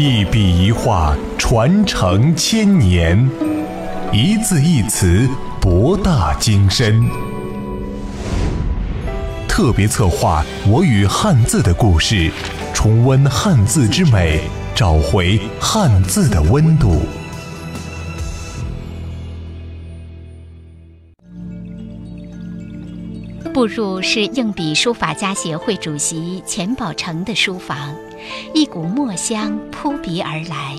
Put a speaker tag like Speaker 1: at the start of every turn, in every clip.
Speaker 1: 一笔一画传承千年，一字一词博大精深。特别策划《我与汉字的故事》，重温汉字之美，找回汉字的温度。
Speaker 2: 步入是硬笔书法家协会主席钱宝成的书房，一股墨香扑鼻而来，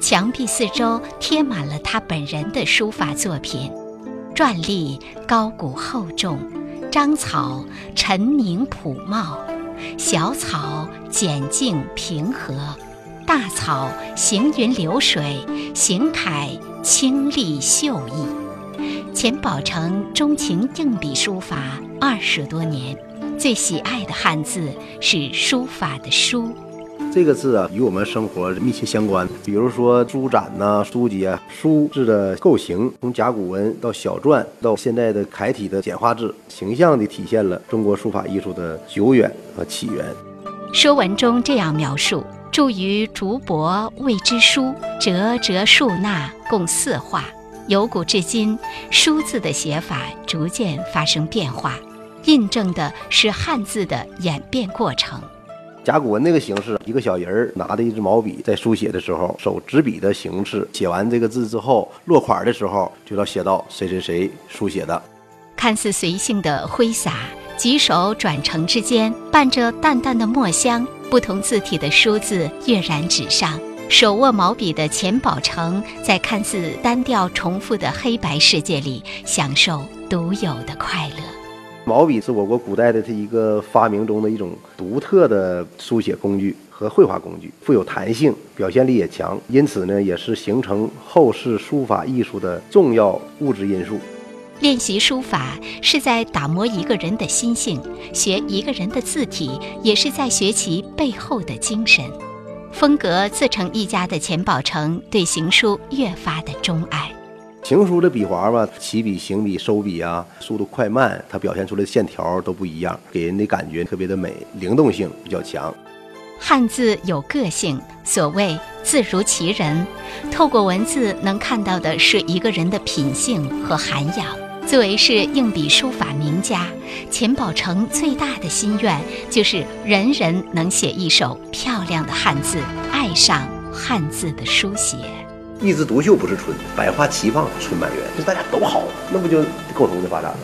Speaker 2: 墙壁四周贴满了他本人的书法作品，篆隶高古厚重，章草沉凝朴茂，小草简静平和，大草行云流水，行楷清丽秀逸。钱宝成钟情硬笔书法二十多年，最喜爱的汉字是书法的“书”。
Speaker 3: 这个字啊，与我们生活密切相关。比如说书展呐、书籍啊，书字的构型，从甲骨文到小篆，到现在的楷体的简化字，形象地体现了中国书法艺术的久远和起源。
Speaker 2: 《说文》中这样描述：“著于竹帛谓之书，折折竖捺，共四画。”由古至今，书字的写法逐渐发生变化，印证的是汉字的演变过程。
Speaker 3: 甲骨文那个形式，一个小人儿拿着一支毛笔在书写的时候，手执笔的形式，写完这个字之后，落款的时候就要写到谁谁谁书写的。
Speaker 2: 看似随性的挥洒，举手转成之间，伴着淡淡的墨香，不同字体的书字跃然纸上。手握毛笔的钱宝成，在看似单调重复的黑白世界里，享受独有的快乐。
Speaker 3: 毛笔是我国古代的这一个发明中的一种独特的书写工具和绘画工具，富有弹性，表现力也强，因此呢，也是形成后世书法艺术的重要物质因素。
Speaker 2: 练习书法是在打磨一个人的心性，学一个人的字体，也是在学习背后的精神。风格自成一家的钱宝成对行书越发的钟爱。
Speaker 3: 行书的笔划吧，起笔、行笔、收笔啊，速度快慢，它表现出来的线条都不一样，给人的感觉特别的美，灵动性比较强。
Speaker 2: 汉字有个性，所谓字如其人，透过文字能看到的是一个人的品性和涵养。作为是硬笔书法名家，钱宝成最大的心愿就是人人能写一手漂亮的汉字，爱上汉字的书写。
Speaker 3: 一枝独秀不是春，百花齐放春满园。就大家都好，那不就共同的发展吗？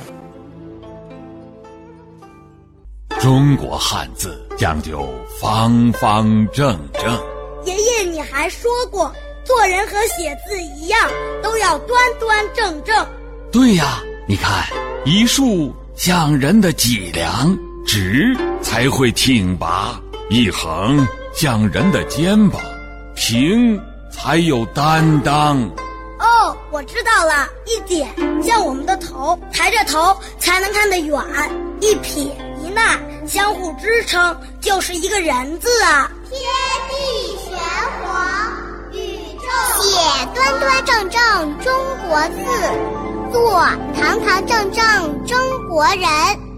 Speaker 4: 中国汉字讲究方方正正。
Speaker 5: 爷爷，你还说过，做人和写字一样，都要端端正正。
Speaker 4: 对呀。你看，一竖像人的脊梁，直才会挺拔；一横像人的肩膀，平才有担当。
Speaker 5: 哦，我知道了，一点像我们的头，抬着头才能看得远；一撇一捺相互支撑，就是一个人字啊。
Speaker 6: 天地玄黄，宇宙写端端正正中国字。做堂堂正正中国人。